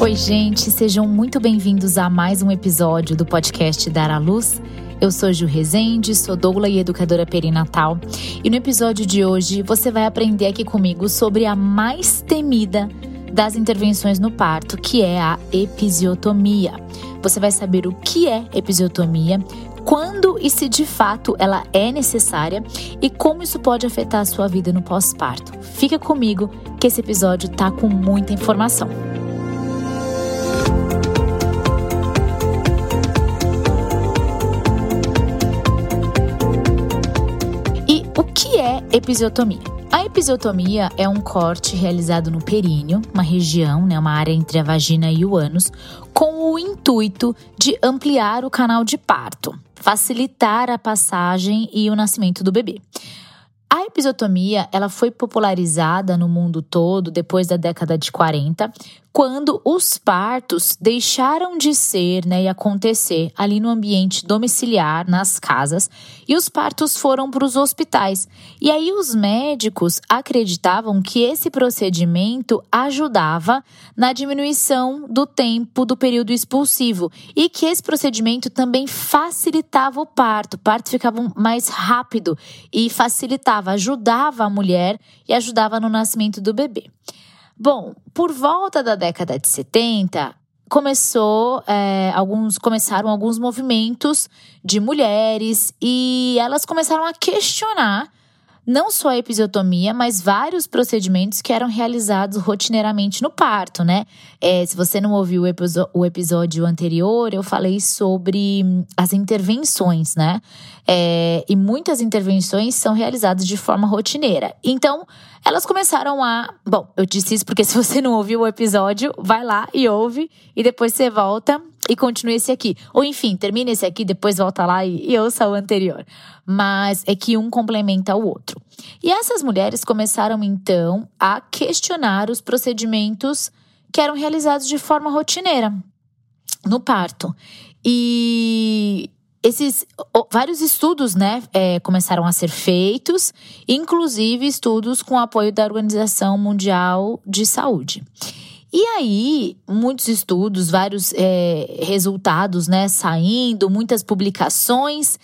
Oi, gente, sejam muito bem-vindos a mais um episódio do podcast Dar à Luz. Eu sou Ju Rezende, sou doula e educadora perinatal, e no episódio de hoje você vai aprender aqui comigo sobre a mais temida das intervenções no parto, que é a episiotomia. Você vai saber o que é episiotomia, quando e se de fato ela é necessária e como isso pode afetar a sua vida no pós-parto. Fica comigo que esse episódio tá com muita informação. Episiotomia. A episiotomia é um corte realizado no períneo, uma região, né, uma área entre a vagina e o ânus, com o intuito de ampliar o canal de parto, facilitar a passagem e o nascimento do bebê. A episiotomia ela foi popularizada no mundo todo depois da década de 40, quando os partos deixaram de ser né, e acontecer ali no ambiente domiciliar, nas casas, e os partos foram para os hospitais. E aí os médicos acreditavam que esse procedimento ajudava na diminuição do tempo do período expulsivo e que esse procedimento também facilitava o parto. O parto ficava mais rápido e facilitava, ajudava a mulher e ajudava no nascimento do bebê. Bom, por volta da década de 70, começou é, alguns começaram alguns movimentos de mulheres e elas começaram a questionar não só a episiotomia, mas vários procedimentos que eram realizados rotineiramente no parto, né? É, se você não ouviu o, episódio anterior, eu falei sobre as intervenções, né? É, e muitas intervenções são realizadas de forma rotineira. Então, elas começaram a. Bom, eu disse isso porque se você não ouviu o episódio, vai lá e ouve, e depois você volta e continue esse aqui. Ou enfim, termine esse aqui, depois volta lá e, e ouça o anterior. Mas é que um complementa o outro. E essas mulheres começaram então a questionar os procedimentos que eram realizados de forma rotineira no parto. E esses vários estudos, né, é, começaram a ser feitos, inclusive estudos com apoio da Organização Mundial de Saúde. E aí, muitos estudos, vários é, resultados, né, saindo, muitas publicações,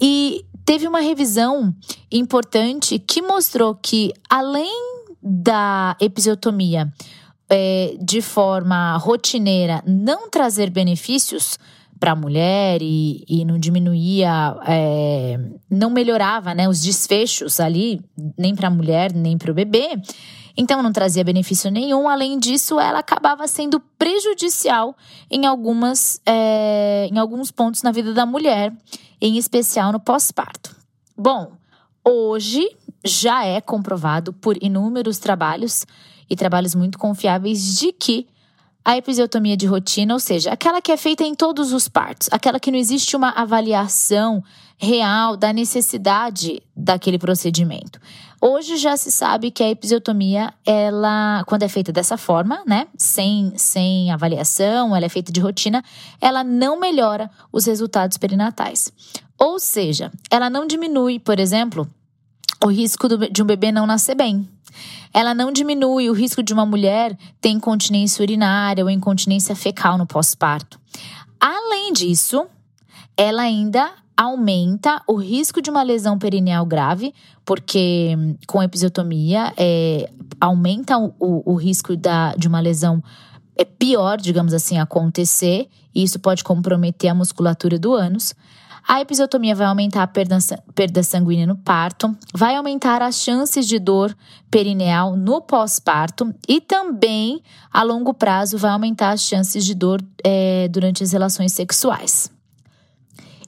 e teve uma revisão importante que mostrou que, além da episiotomia é, de forma rotineira não trazer benefícios para a mulher e, e não diminuía, é, não melhorava né, os desfechos ali, nem para a mulher, nem para o bebê então não trazia benefício nenhum. Além disso, ela acabava sendo prejudicial em, algumas, é, em alguns pontos na vida da mulher, em especial no pós-parto. Bom, hoje já é comprovado por inúmeros trabalhos e trabalhos muito confiáveis de que a episiotomia de rotina, ou seja, aquela que é feita em todos os partos, aquela que não existe uma avaliação real da necessidade daquele procedimento. Hoje já se sabe que a episiotomia, ela, quando é feita dessa forma, né, sem, sem avaliação, ela é feita de rotina, ela não melhora os resultados perinatais. Ou seja, ela não diminui, por exemplo, o risco de um bebê não nascer bem. Ela não diminui o risco de uma mulher ter incontinência urinária ou incontinência fecal no pós-parto. Além disso, ela ainda aumenta o risco de uma lesão perineal grave, porque hum, com episiotomia é, aumenta o, o, risco da, de uma lesão é pior, digamos assim, acontecer, e isso pode comprometer a musculatura do ânus. A episiotomia vai aumentar a perda, perda sanguínea no parto, vai aumentar as chances de dor perineal no pós-parto e também, a longo prazo, vai aumentar as chances de dor é, durante as relações sexuais.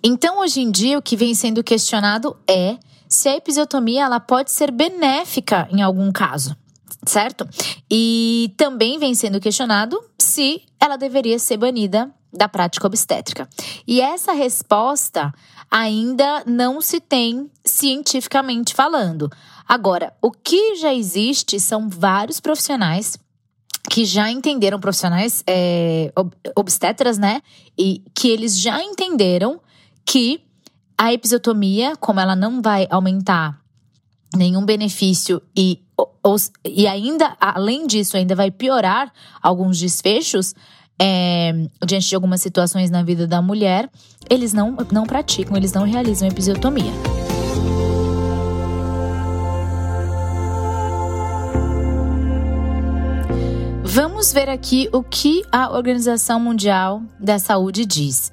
Então, hoje em dia, o que vem sendo questionado é se a episiotomia ela pode ser benéfica em algum caso, certo? E também vem sendo questionado se ela deveria ser banida da prática obstétrica. E essa resposta ainda não se tem cientificamente falando. Agora, o que já existe são vários profissionais que já entenderam, profissionais é, obstetras, né? E que eles já entenderam que a episiotomia, como ela não vai aumentar nenhum benefício e, ou, e ainda, além disso, ainda vai piorar alguns desfechos é, diante de algumas situações na vida da mulher, eles não, não praticam, eles não realizam episiotomia. Vamos ver aqui o que a Organização Mundial da Saúde diz.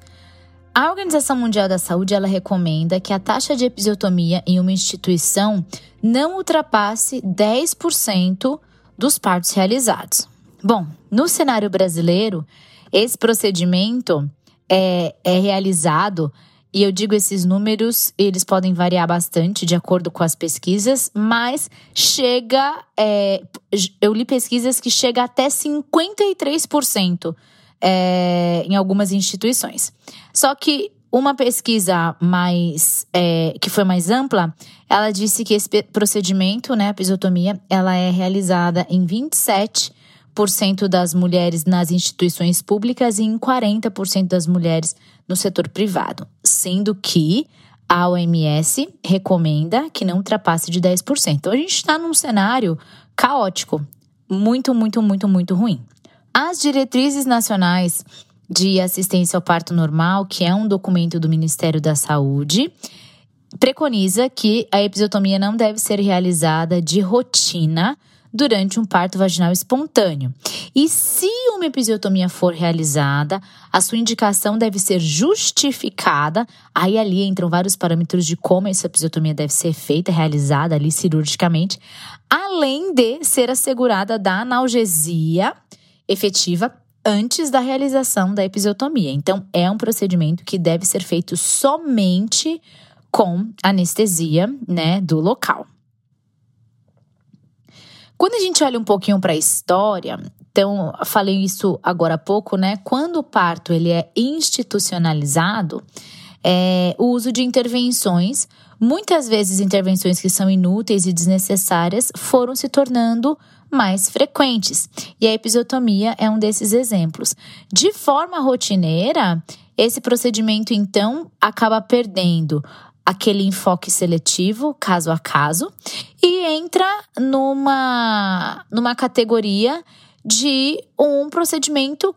A Organização Mundial da Saúde ela recomenda que a taxa de episiotomia em uma instituição não ultrapasse 10% dos partos realizados. Bom, no cenário brasileiro, esse procedimento é, é realizado e eu digo esses números, eles podem variar bastante de acordo com as pesquisas, mas chega. É, eu li pesquisas que chega até 53% é, em algumas instituições. Só que uma pesquisa mais é, que foi mais ampla, ela disse que esse procedimento, né, a episiotomia, ela é realizada em 27 das mulheres nas instituições públicas e em 40% das mulheres no setor privado, sendo que a OMS recomenda que não ultrapasse de 10%. Então a gente está num cenário caótico, muito, muito, muito, muito ruim. As diretrizes nacionais de assistência ao parto normal, que é um documento do Ministério da Saúde, preconiza que a episiotomia não deve ser realizada de rotina durante um parto vaginal espontâneo. E se uma episiotomia for realizada, a sua indicação deve ser justificada. Aí ali entram vários parâmetros de como essa episiotomia deve ser feita, realizada ali cirurgicamente, além de ser assegurada da analgesia efetiva antes da realização da episiotomia. Então, é um procedimento que deve ser feito somente com anestesia, né, do local. Quando a gente olha um pouquinho para a história, então falei isso agora há pouco, né? Quando o parto ele é institucionalizado, é, o uso de intervenções, muitas vezes intervenções que são inúteis e desnecessárias, foram se tornando mais frequentes. E a episiotomia é um desses exemplos. De forma rotineira, esse procedimento então acaba perdendo aquele enfoque seletivo, caso a caso, e entra numa, numa categoria de um procedimento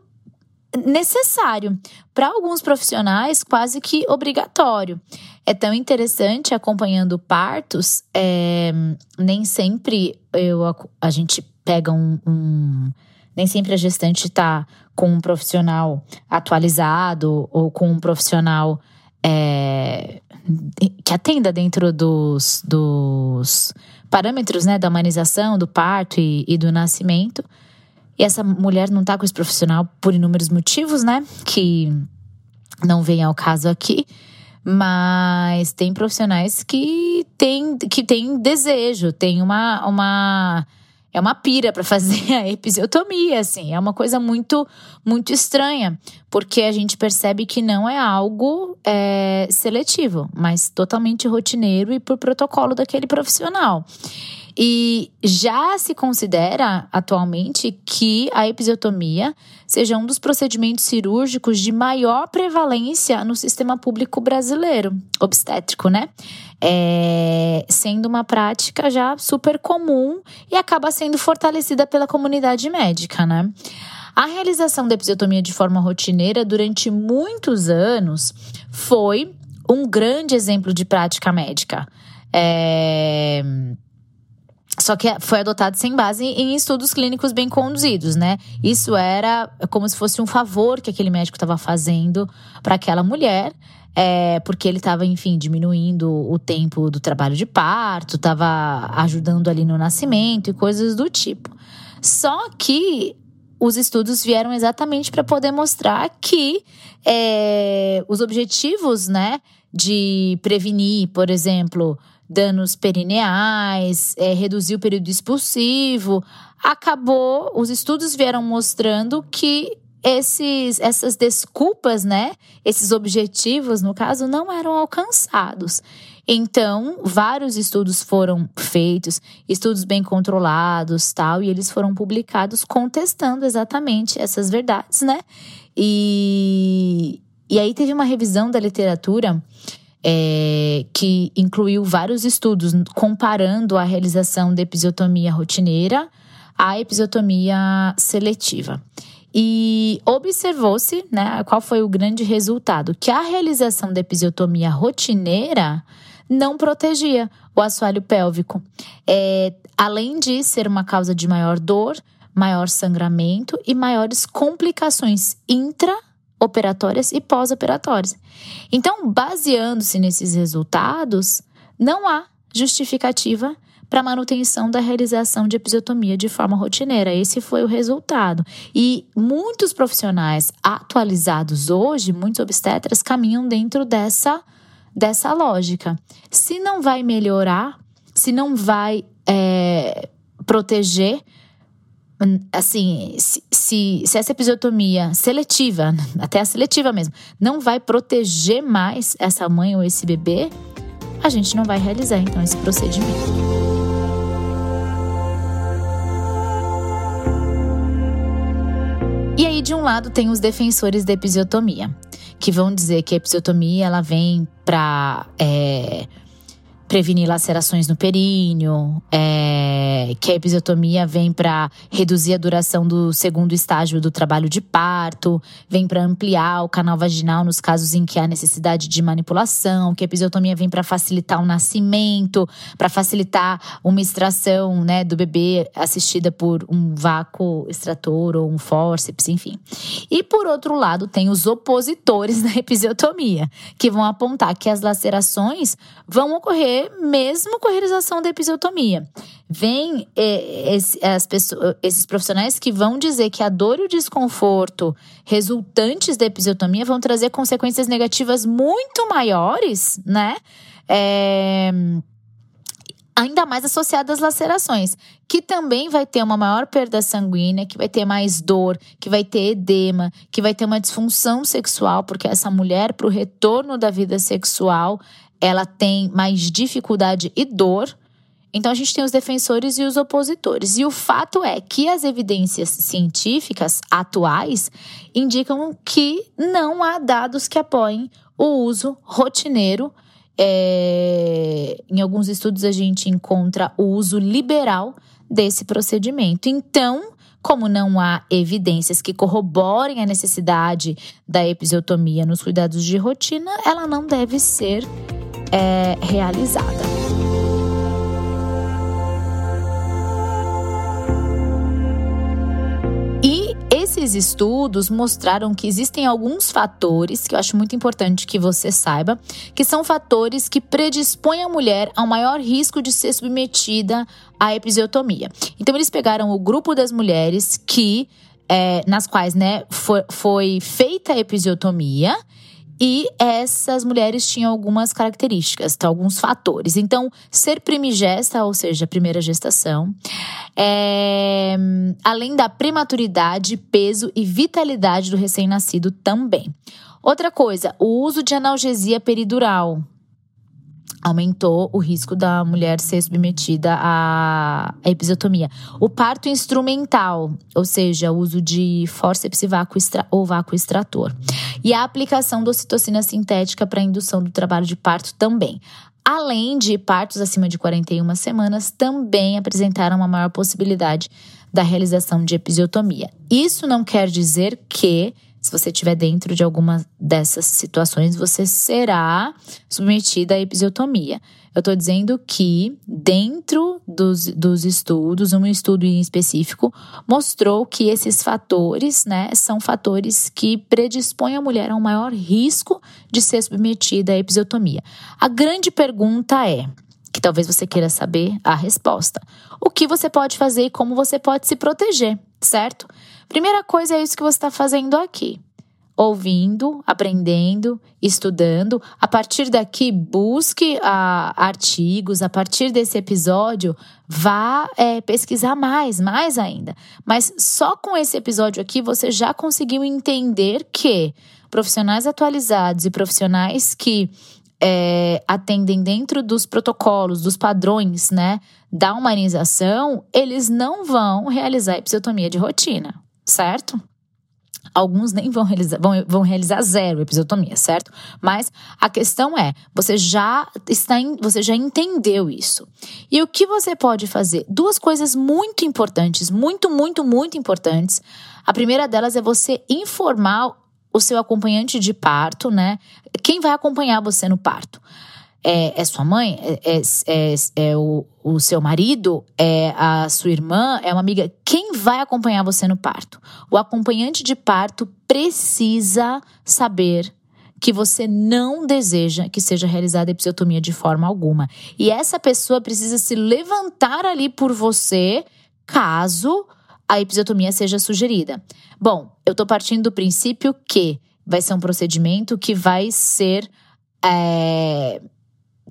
necessário. Para alguns profissionais, quase que obrigatório. É tão interessante acompanhando partos, é, nem sempre eu, a gente pega um, um nem sempre a gestante está com um profissional atualizado ou com um profissional é, que atenda dentro dos, dos parâmetros né, da humanização, do parto e, e do nascimento. E essa mulher não está com esse profissional por inúmeros motivos, né? Que não vem ao caso aqui. Mas tem profissionais que têm que tem desejo, tem uma, uma é uma pira para fazer a episiotomia, assim. É uma coisa muito, muito estranha, porque a gente percebe que não é algo é, seletivo, mas totalmente rotineiro e por protocolo daquele profissional. E já se considera atualmente que a episiotomia seja um dos procedimentos cirúrgicos de maior prevalência no sistema público brasileiro, obstétrico, né? É, sendo uma prática já super comum e acaba sendo fortalecida pela comunidade médica, né? A realização da episiotomia de forma rotineira durante muitos anos foi um grande exemplo de prática médica. É só que foi adotado sem base em estudos clínicos bem conduzidos, né? Isso era como se fosse um favor que aquele médico estava fazendo para aquela mulher, é, porque ele estava, enfim, diminuindo o tempo do trabalho de parto, estava ajudando ali no nascimento e coisas do tipo. Só que os estudos vieram exatamente para poder mostrar que é, os objetivos, né, de prevenir, por exemplo, danos perineais, é, reduzir o período expulsivo. Acabou, os estudos vieram mostrando que esses, essas desculpas, né, esses objetivos, no caso, não eram alcançados. Então, vários estudos foram feitos, estudos bem controlados, tal, e eles foram publicados contestando exatamente essas verdades, né? E, e aí teve uma revisão da literatura é, que incluiu vários estudos comparando a realização da episiotomia rotineira à episiotomia seletiva. E observou-se, né, qual foi o grande resultado? Que a realização da episiotomia rotineira não protegia o assoalho pélvico. É, além de ser uma causa de maior dor, maior sangramento e maiores complicações intraoperatórias e pós-operatórias. Então, baseando-se nesses resultados, não há justificativa para manutenção da realização de episiotomia de forma rotineira. Esse foi o resultado. E muitos profissionais atualizados hoje, muitos obstetras, caminham dentro dessa, dessa lógica. Se não vai melhorar, se não vai é, proteger, assim, se, se, se, essa episiotomia seletiva, até a seletiva mesmo, não vai proteger mais essa mãe ou esse bebê, a gente não vai realizar então esse procedimento. E aí, de um lado, tem os defensores da episiotomia, que vão dizer que a episiotomia ela vem para é, prevenir lacerações no períneo, é, que a episiotomia vem para reduzir a duração do segundo estágio do trabalho de parto, vem para ampliar o canal vaginal nos casos em que há necessidade de manipulação, que a episiotomia vem para facilitar o nascimento, para facilitar uma extração né, do bebê assistida por um vácuo extrator ou um fórceps, enfim. E por outro lado, tem os opositores da episiotomia, que vão apontar que as lacerações vão ocorrer mesmo com a realização da episiotomia. Vem é, esse, as pessoas, esses profissionais que vão dizer que a dor e o desconforto resultantes da episiotomia vão trazer consequências negativas muito maiores, né? É, ainda mais associadas às lacerações, que também vai ter uma maior perda sanguínea, que vai ter mais dor, que vai ter edema, que vai ter uma disfunção sexual, porque essa mulher, para o retorno da vida sexual, ela tem mais dificuldade e dor. Então a gente tem os defensores e os opositores. E o fato é que as evidências científicas atuais indicam que não há dados que apoiem o uso rotineiro. É... Em alguns estudos a gente encontra o uso liberal desse procedimento. Então, como não há evidências que corroborem a necessidade da episiotomia nos cuidados de rotina, ela não deve ser é realizada. E esses estudos mostraram que existem alguns fatores que eu acho muito importante que você saiba, que são fatores que predispõem a mulher a um maior risco de ser submetida à episiotomia. Então, eles pegaram o grupo das mulheres que, é, nas quais né, foi, foi feita a episiotomia e essas mulheres tinham algumas características, tá? alguns fatores. Então, ser primigesta, ou seja, primeira gestação, é, além da prematuridade, peso e vitalidade do recém-nascido também. Outra coisa, o uso de analgesia peridural, aumentou o risco da mulher ser submetida à episiotomia. O parto instrumental, ou seja, o uso de fórceps vácuo ou vácuo extrator. E a aplicação da ocitocina sintética para indução do trabalho de parto também. Além de partos acima de 41 semanas, também apresentaram uma maior possibilidade da realização de episiotomia. Isso não quer dizer que se você estiver dentro de alguma dessas situações, você será submetida à episiotomia. Eu estou dizendo que, dentro dos, dos estudos, um estudo em específico mostrou que esses fatores, né, são fatores que predispõem a mulher a um maior risco de ser submetida à episiotomia. A grande pergunta é: que talvez você queira saber a resposta. O que você pode fazer e como você pode se proteger, certo? Primeira coisa é isso que você está fazendo aqui. Ouvindo, aprendendo, estudando. A partir daqui, busque ah, artigos. A partir desse episódio, vá é, pesquisar mais, mais ainda. Mas só com esse episódio aqui, você já conseguiu entender que profissionais atualizados e profissionais que é, atendem dentro dos protocolos, dos padrões, né, da humanização, eles não vão realizar episiotomia de rotina certo? Alguns nem vão realizar, vão, vão realizar zero episiotomia, certo? Mas a questão é, você já está, em, você já entendeu isso. E o que você pode fazer? Duas coisas muito importantes, muito, muito, muito importantes. A primeira delas é você informar o seu acompanhante de parto, né? Quem vai acompanhar você no parto? É, é sua mãe? É, é, é, é o, o seu marido? É a sua irmã? É uma amiga? Quem vai acompanhar você no parto? O acompanhante de parto precisa saber que você não deseja que seja realizada a episiotomia de forma alguma. E essa pessoa precisa se levantar ali por você caso a episiotomia seja sugerida. Bom, eu estou partindo do princípio que vai ser um procedimento que vai ser é,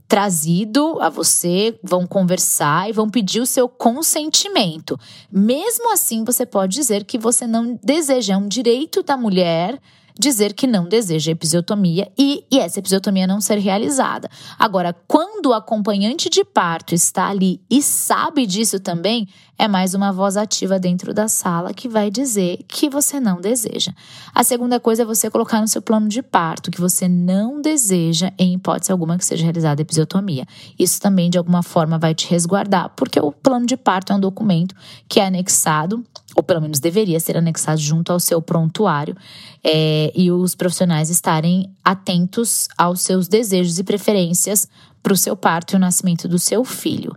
trazido a você, vão conversar e vão pedir o seu consentimento. Mesmo assim, você pode dizer que você não deseja, é um direito da mulher dizer que não deseja episiotomia e, e essa episiotomia não ser realizada. Agora, quando o acompanhante de parto está ali e sabe disso também, é mais uma voz ativa dentro da sala que vai dizer que você não deseja. A segunda coisa é você colocar no seu plano de parto que você não deseja, em hipótese alguma, que seja realizada episiotomia. Isso também, de alguma forma, vai te resguardar, porque o plano de parto é um documento que é anexado ou pelo menos deveria ser anexado junto ao seu prontuário, é, e os profissionais estarem atentos aos seus desejos e preferências para o seu parto e o nascimento do seu filho.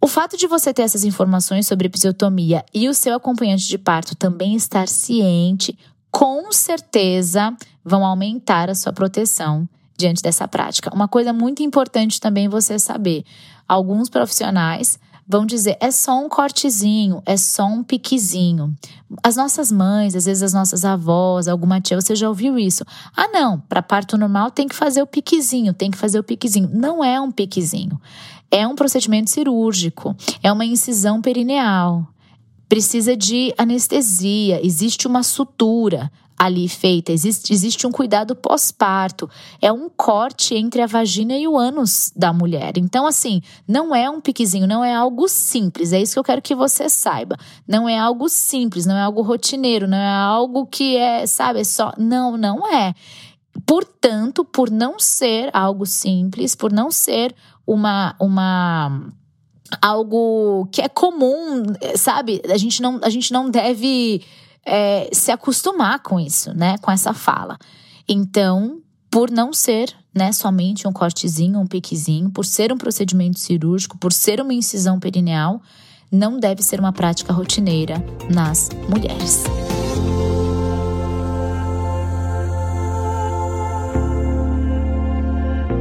O fato de você ter essas informações sobre episiotomia e o seu acompanhante de parto também estar ciente, com certeza vão aumentar a sua proteção diante dessa prática. Uma coisa muito importante também você saber: alguns profissionais vão dizer é só um cortezinho, é só um piquezinho. As nossas mães, às vezes as nossas avós, alguma tia, você já ouviu isso? Ah, não, para parto normal tem que fazer o piquezinho, tem que fazer o piquezinho. Não é um piquezinho. É um procedimento cirúrgico, é uma incisão perineal. Precisa de anestesia, existe uma sutura ali feita. Existe, existe um cuidado pós-parto. É um corte entre a vagina e o ânus da mulher. Então, assim, não é um piquezinho, não é algo simples. É isso que eu quero que você saiba. Não é algo simples, não é algo rotineiro, não é algo que é, sabe, é só. Não, não é. Portanto, por não ser algo simples, por não ser uma. uma algo que é comum, sabe? A gente não, a gente não deve é, se acostumar com isso, né? Com essa fala. Então, por não ser né, somente um cortezinho, um piquezinho, por ser um procedimento cirúrgico, por ser uma incisão perineal, não deve ser uma prática rotineira nas mulheres.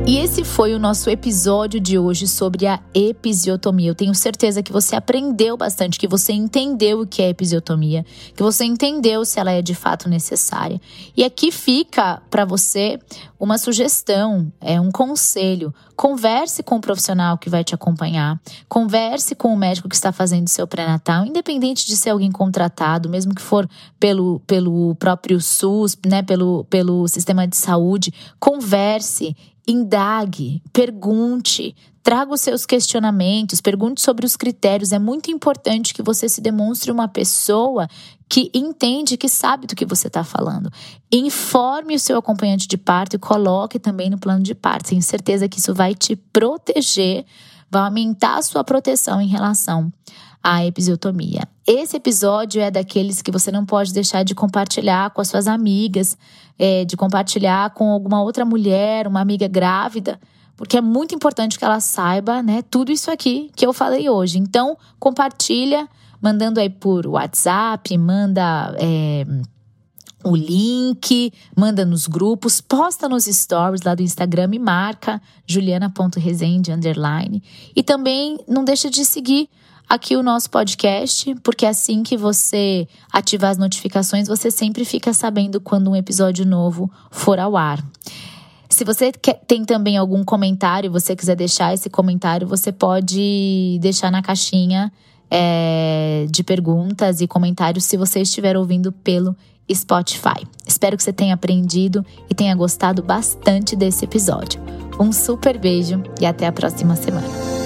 E esse foi o nosso episódio de hoje sobre a episiotomia. Eu tenho certeza que você aprendeu bastante, que você entendeu o que é episiotomia, que você entendeu se ela é de fato necessária. E aqui fica para você uma sugestão, é um conselho. Converse com o profissional que vai te acompanhar, converse com o médico que está fazendo seu pré-natal, independente de ser alguém contratado, mesmo que for pelo, pelo próprio SUS, né, pelo, pelo sistema de saúde, converse indague, pergunte, traga os seus questionamentos, pergunte sobre os critérios. É muito importante que você se demonstre uma pessoa que entende, que sabe do que você está falando. Informe o seu acompanhante de parto e coloque também no plano de parto. Tenho certeza que isso vai te proteger, vai aumentar a sua proteção em relação à episiotomia. Esse episódio é daqueles que você não pode deixar de compartilhar com as suas amigas, é, de compartilhar com alguma outra mulher, uma amiga grávida, porque é muito importante que ela saiba, né, tudo isso aqui que eu falei hoje. Então, compartilha, mandando aí por WhatsApp, manda. É, o link, manda nos grupos, posta nos stories lá do Instagram e marca juliana.resende underline. E também não deixa de seguir aqui o nosso podcast, porque assim que você ativar as notificações, você sempre fica sabendo quando um episódio novo for ao ar. Se você quer, tem também algum comentário, você quiser deixar esse comentário, você pode deixar na caixinha é, de perguntas e comentários se você estiver ouvindo pelo Spotify. Espero que você tenha aprendido e tenha gostado bastante desse episódio. Um super beijo e até a próxima semana.